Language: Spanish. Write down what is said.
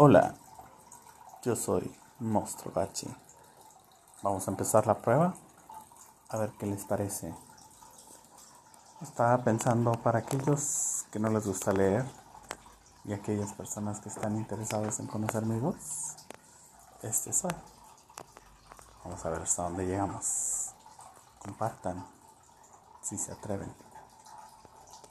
Hola, yo soy Monstruo Gachi. Vamos a empezar la prueba. A ver qué les parece. Estaba pensando para aquellos que no les gusta leer y aquellas personas que están interesadas en conocer mi voz. Este soy. Vamos a ver hasta dónde llegamos. Compartan si se atreven.